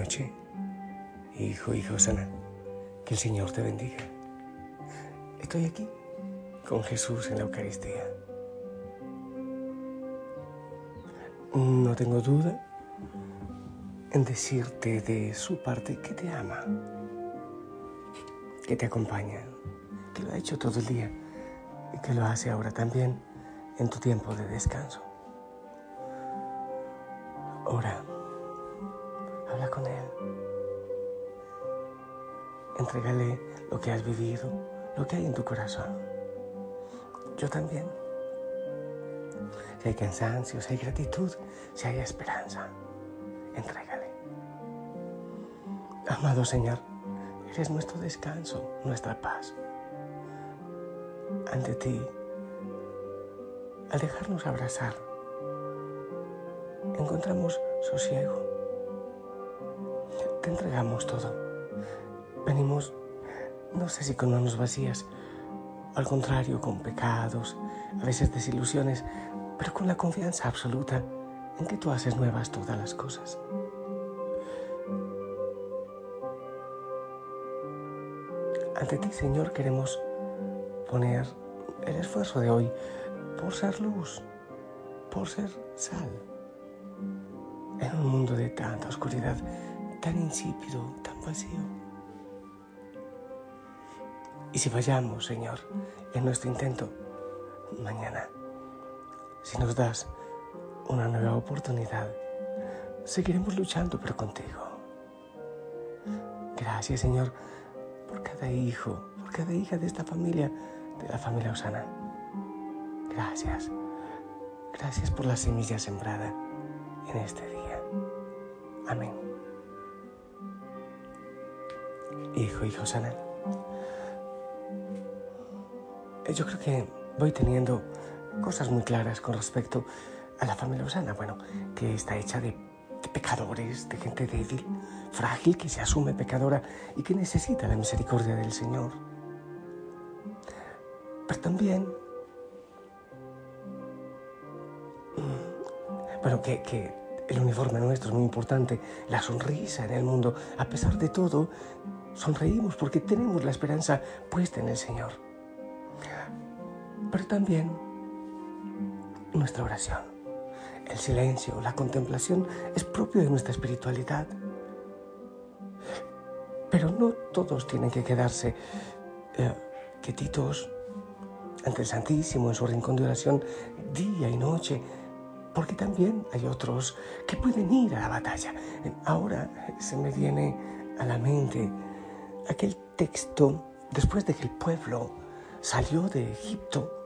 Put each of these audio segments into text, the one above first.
Noches, hijo, hija Osana. Que el Señor te bendiga. Estoy aquí con Jesús en la Eucaristía. No tengo duda en decirte de su parte que te ama, que te acompaña, que lo ha hecho todo el día y que lo hace ahora también en tu tiempo de descanso. Entrégale lo que has vivido, lo que hay en tu corazón. Yo también. Si hay cansancio, si hay gratitud, si hay esperanza, entrégale. Amado Señor, eres nuestro descanso, nuestra paz. Ante ti, al dejarnos abrazar, encontramos sosiego te entregamos todo. Venimos, no sé si con manos vacías, al contrario, con pecados, a veces desilusiones, pero con la confianza absoluta en que tú haces nuevas todas las cosas. Ante ti, Señor, queremos poner el esfuerzo de hoy por ser luz, por ser sal. En un mundo de tanta oscuridad, tan insípido, tan vacío. Y si fallamos, Señor, en nuestro intento, mañana, si nos das una nueva oportunidad, seguiremos luchando, pero contigo. Gracias, Señor, por cada hijo, por cada hija de esta familia, de la familia Osana. Gracias. Gracias por la semilla sembrada en este día. Amén hijo, hijo Sana. Yo creo que voy teniendo cosas muy claras con respecto a la familia Osana. Bueno, que está hecha de, pecadores, de gente débil, frágil, que se asume pecadora y que necesita la misericordia del Señor. Pero también, mm, bueno, que el uniforme nuestro es muy importante, la sonrisa en el mundo, a pesar de todo, sonreímos porque tenemos la esperanza puesta en el Señor. Pero también nuestra oración, el silencio, la contemplación es propio de nuestra espiritualidad. Pero no todos tienen que quedarse eh, quietitos ante el Santísimo en su rincón de oración día y noche, porque también hay otros que pueden ir a la batalla. Ahora se me viene a la mente aquel texto después de que el pueblo salió de Egipto,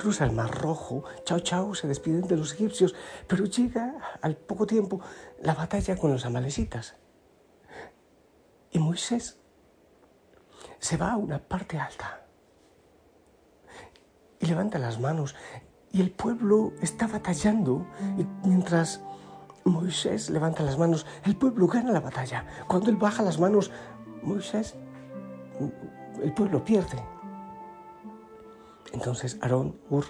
cruza el Mar Rojo, chao chao, se despiden de los egipcios, pero llega al poco tiempo la batalla con los amalecitas. Y Moisés se va a una parte alta y levanta las manos y el pueblo está batallando y mientras Moisés levanta las manos, el pueblo gana la batalla. Cuando él baja las manos, Moisés, el pueblo pierde. Entonces Aarón, Ur,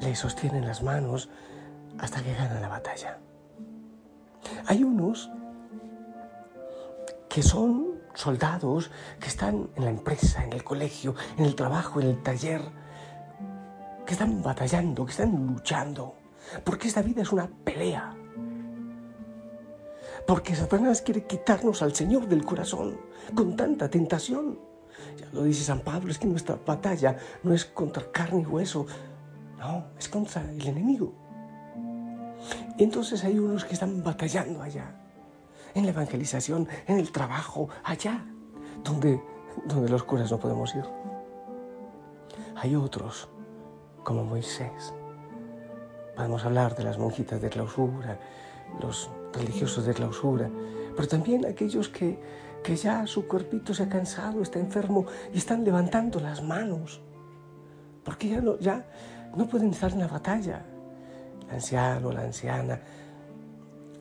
le sostienen las manos hasta que gana la batalla. Hay unos que son soldados que están en la empresa, en el colegio, en el trabajo, en el taller, que están batallando, que están luchando, porque esta vida es una pelea porque Satanás quiere quitarnos al Señor del corazón con tanta tentación. Ya lo dice San Pablo, es que nuestra batalla no es contra carne y hueso, no, es contra el enemigo. Y entonces hay unos que están batallando allá, en la evangelización, en el trabajo, allá, donde, donde los curas no podemos ir. Hay otros, como Moisés. Podemos hablar de las monjitas de clausura, los religiosos de clausura, pero también aquellos que, que ya su cuerpito se ha cansado, está enfermo y están levantando las manos, porque ya no, ya no pueden estar en la batalla. El anciano, la anciana,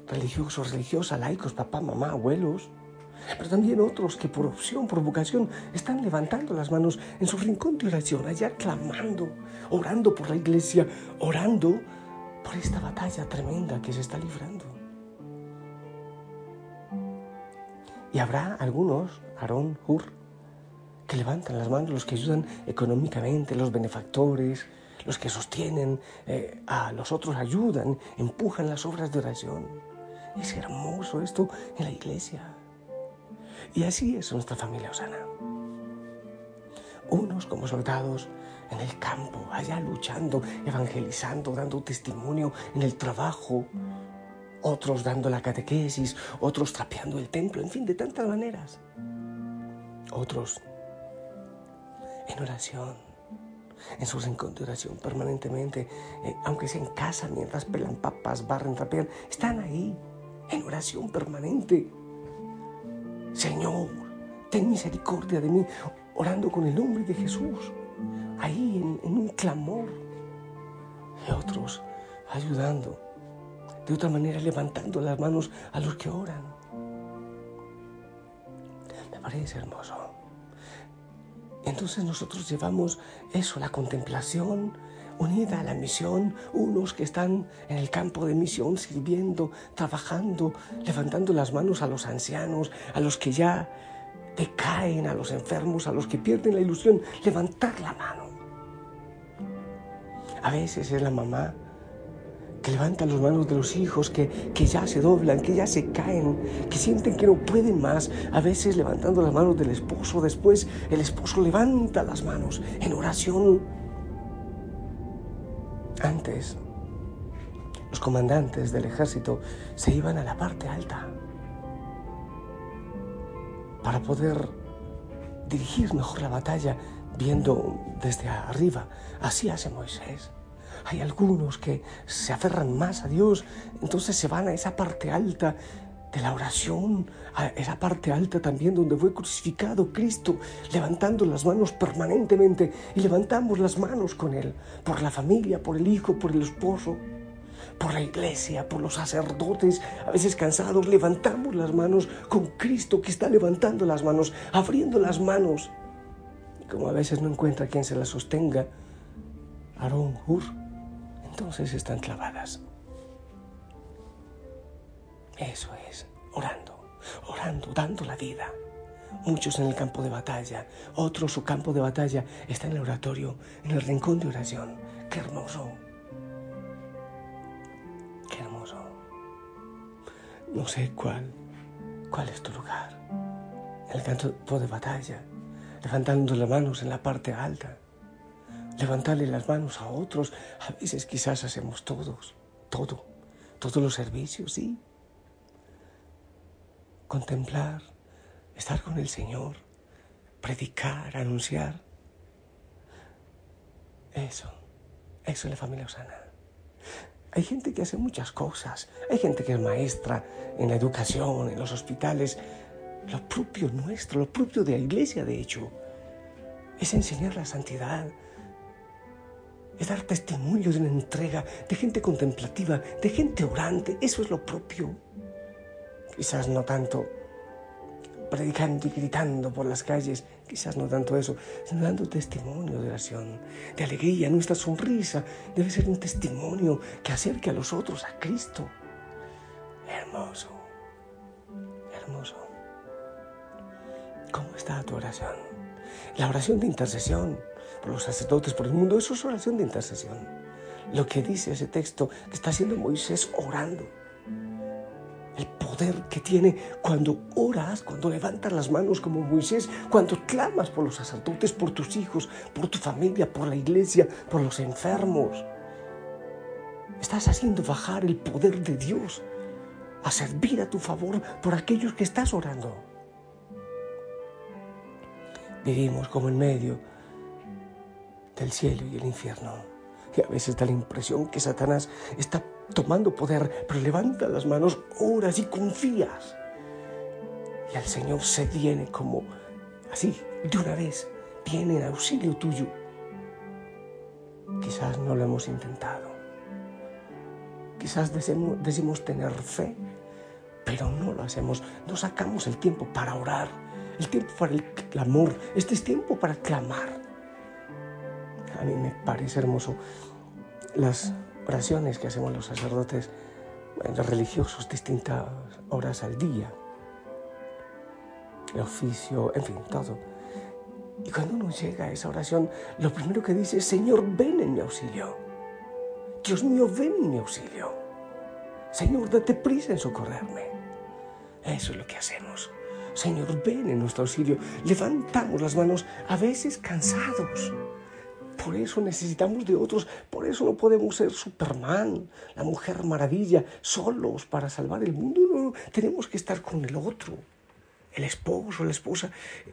religiosos, religiosas, laicos, papá, mamá, abuelos, pero también otros que por opción, por vocación, están levantando las manos en su rincón de oración, allá clamando, orando por la iglesia, orando por esta batalla tremenda que se está librando. Y habrá algunos, Aarón, Hur, que levantan las manos, los que ayudan económicamente, los benefactores, los que sostienen eh, a los otros, ayudan, empujan las obras de oración. Es hermoso esto en la iglesia. Y así es nuestra familia Osana. Unos como soldados en el campo, allá luchando, evangelizando, dando testimonio en el trabajo, otros dando la catequesis, otros trapeando el templo, en fin, de tantas maneras. Otros en oración, en su rincón de oración permanentemente, eh, aunque sea en casa, mientras pelan papas, barren, trapean, están ahí, en oración permanente. Señor, ten misericordia de mí, orando con el nombre de Jesús, ahí en, en un clamor. Y otros ayudando de otra manera levantando las manos a los que oran. Me parece hermoso. Entonces nosotros llevamos eso, la contemplación unida a la misión, unos que están en el campo de misión sirviendo, trabajando, levantando las manos a los ancianos, a los que ya decaen, a los enfermos, a los que pierden la ilusión, levantar la mano. A veces es la mamá que levantan las manos de los hijos, que, que ya se doblan, que ya se caen, que sienten que no pueden más, a veces levantando las manos del esposo, después el esposo levanta las manos en oración. Antes, los comandantes del ejército se iban a la parte alta para poder dirigir mejor la batalla viendo desde arriba. Así hace Moisés. Hay algunos que se aferran más a Dios, entonces se van a esa parte alta de la oración, a esa parte alta también donde fue crucificado Cristo, levantando las manos permanentemente y levantamos las manos con Él, por la familia, por el hijo, por el esposo, por la iglesia, por los sacerdotes, a veces cansados, levantamos las manos con Cristo que está levantando las manos, abriendo las manos. Como a veces no encuentra quien se las sostenga, Aarón Hur entonces están clavadas. Eso es, orando, orando, dando la vida. Muchos en el campo de batalla, otros su campo de batalla está en el oratorio, en el rincón de oración. ¡Qué hermoso! ¡Qué hermoso! No sé cuál, cuál es tu lugar. En el campo de batalla, levantando las manos en la parte alta levantarle las manos a otros. A veces quizás hacemos todos, todo, todos los servicios, sí. Contemplar, estar con el Señor, predicar, anunciar. Eso, eso es la familia Osana. Hay gente que hace muchas cosas. Hay gente que es maestra en la educación, en los hospitales. Lo propio nuestro, lo propio de la iglesia, de hecho, es enseñar la santidad, es dar testimonio de una entrega, de gente contemplativa, de gente orante. Eso es lo propio. Quizás no tanto predicando y gritando por las calles, quizás no tanto eso, sino dando testimonio de oración, de alegría. Nuestra sonrisa debe ser un testimonio que acerque a los otros a Cristo. Hermoso, hermoso. ¿Cómo está tu oración? La oración de intercesión por los sacerdotes, por el mundo. Eso es oración de intercesión. Lo que dice ese texto está haciendo Moisés orando. El poder que tiene cuando oras, cuando levantas las manos como Moisés, cuando clamas por los sacerdotes, por tus hijos, por tu familia, por la iglesia, por los enfermos. Estás haciendo bajar el poder de Dios a servir a tu favor por aquellos que estás orando. Vivimos como en medio del cielo y el infierno. Y a veces da la impresión que Satanás está tomando poder, pero levanta las manos, oras y confías. Y el Señor se viene como así, de una vez, viene en auxilio tuyo. Quizás no lo hemos intentado. Quizás decimos, tener fe, pero no lo hacemos. No sacamos el tiempo para orar, el tiempo para el clamor. Este es tiempo para clamar. A mí me parece hermoso las oraciones que hacemos los sacerdotes, los religiosos, distintas horas al día. El oficio, en fin, todo. Y cuando uno llega a esa oración, lo primero que dice es, Señor, ven en mi auxilio. Dios mío, ven en mi auxilio. Señor, date prisa en socorrerme. Eso es lo que hacemos. Señor, ven en nuestro auxilio. Levantamos las manos, a veces cansados. Por eso necesitamos de otros. Por eso no podemos ser Superman, la mujer maravilla, solos para salvar el mundo. No, tenemos que estar con el otro el esposo, la esposa,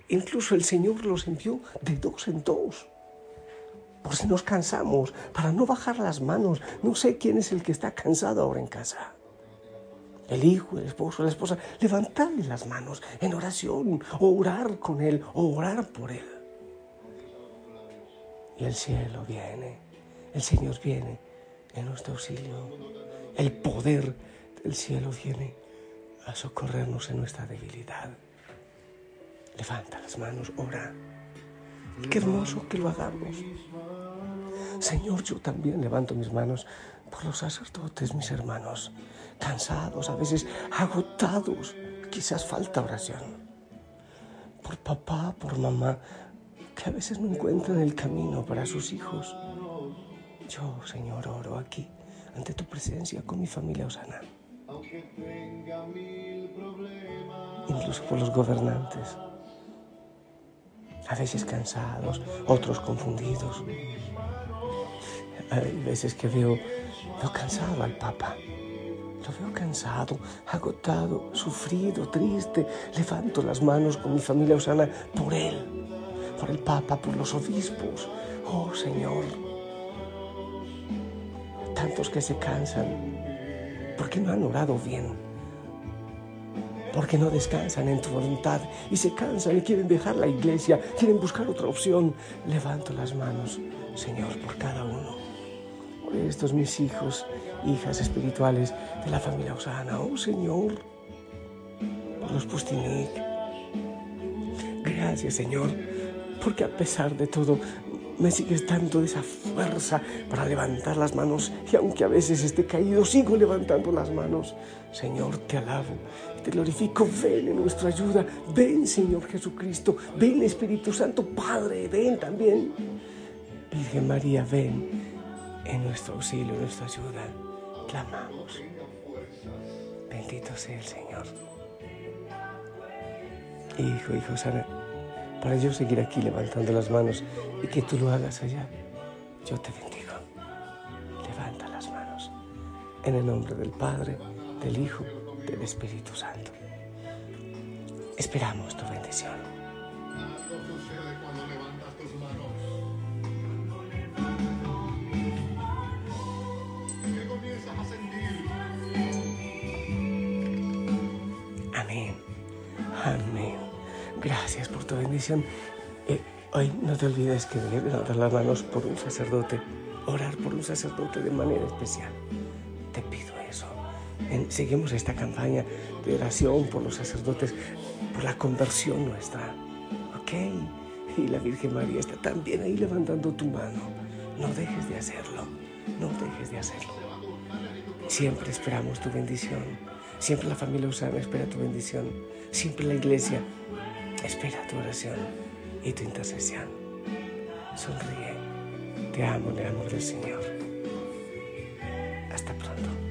incluso el Señor los envió de dos en dos. Por si nos cansamos, para no bajar las manos. No sé quién es el que está cansado ahora en casa. El hijo, el esposo, la esposa, levantarle las manos en oración, orar con él, orar por él. Y el cielo viene, el Señor viene en nuestro auxilio. El poder del cielo viene a socorrernos en nuestra debilidad. Levanta las manos, ora. Qué hermoso que lo hagamos. Señor, yo también levanto mis manos por los sacerdotes, mis hermanos, cansados, a veces agotados. Quizás falta oración. Por papá, por mamá, que a veces no encuentran el camino para sus hijos. Yo, Señor, oro aquí, ante tu presencia, con mi familia Osana. Incluso por los gobernantes a veces cansados, otros confundidos. Hay veces que veo, veo cansado al Papa. Lo veo cansado, agotado, sufrido, triste. Levanto las manos con mi familia Osana por él, por el Papa, por los obispos. Oh Señor, tantos que se cansan porque no han orado bien porque no descansan en tu voluntad y se cansan y quieren dejar la iglesia, quieren buscar otra opción. Levanto las manos, Señor, por cada uno. Por estos mis hijos, hijas espirituales de la familia Osana. Oh Señor, por los Pustinik. Gracias, Señor, porque a pesar de todo me sigues dando esa fuerza para levantar las manos y aunque a veces esté caído, sigo levantando las manos. Señor, te alabo, te glorifico, ven en nuestra ayuda, ven Señor Jesucristo, ven Espíritu Santo, Padre, ven también. Virgen María, ven en nuestro auxilio, en nuestra ayuda. Clamamos. Bendito sea el Señor. Hijo, hijo, sana para yo seguir aquí levantando las manos y que tú lo hagas allá. Yo te bendigo. Levanta las manos. En el nombre del Padre, del Hijo, del Espíritu Santo. Esperamos tu bendición. Amén. Hoy no te olvides que debes levantar las manos por un sacerdote, orar por un sacerdote de manera especial. Te pido eso. seguimos esta campaña de oración por los sacerdotes, por la conversión nuestra. ¿Ok? Y la Virgen María está también ahí levantando tu mano. No dejes de hacerlo. No dejes de hacerlo. Siempre esperamos tu bendición. Siempre la familia Usana espera tu bendición. Siempre la iglesia Espera tu oración y tu intercesión. Sonríe. Te amo en el amor del Señor. Hasta pronto.